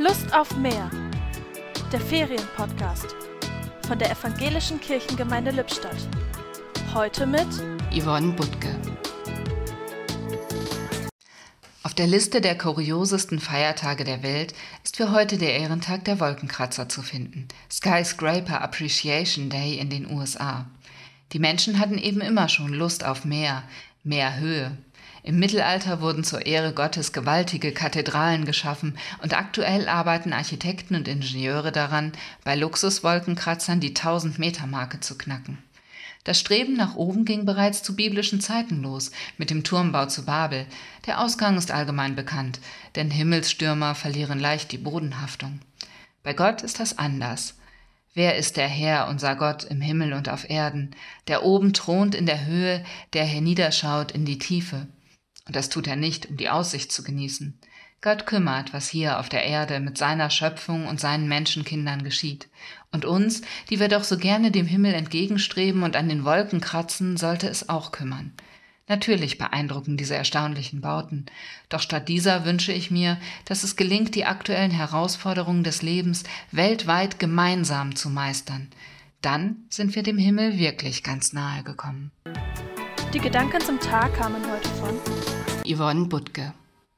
Lust auf mehr. Der Ferienpodcast von der Evangelischen Kirchengemeinde Lippstadt. Heute mit Yvonne Butke. Auf der Liste der kuriosesten Feiertage der Welt ist für heute der Ehrentag der Wolkenkratzer zu finden, Skyscraper Appreciation Day in den USA. Die Menschen hatten eben immer schon Lust auf mehr, mehr Höhe. Im Mittelalter wurden zur Ehre Gottes gewaltige Kathedralen geschaffen und aktuell arbeiten Architekten und Ingenieure daran, bei Luxuswolkenkratzern die 1000-Meter-Marke zu knacken. Das Streben nach oben ging bereits zu biblischen Zeiten los, mit dem Turmbau zu Babel. Der Ausgang ist allgemein bekannt, denn Himmelsstürmer verlieren leicht die Bodenhaftung. Bei Gott ist das anders. Wer ist der Herr, unser Gott, im Himmel und auf Erden, der oben thront in der Höhe, der herniederschaut in die Tiefe? Und das tut er nicht, um die Aussicht zu genießen. Gott kümmert, was hier auf der Erde mit seiner Schöpfung und seinen Menschenkindern geschieht. Und uns, die wir doch so gerne dem Himmel entgegenstreben und an den Wolken kratzen, sollte es auch kümmern. Natürlich beeindrucken diese erstaunlichen Bauten, doch statt dieser wünsche ich mir, dass es gelingt, die aktuellen Herausforderungen des Lebens weltweit gemeinsam zu meistern. Dann sind wir dem Himmel wirklich ganz nahe gekommen. Die Gedanken zum Tag kamen heute von Ivan Butke.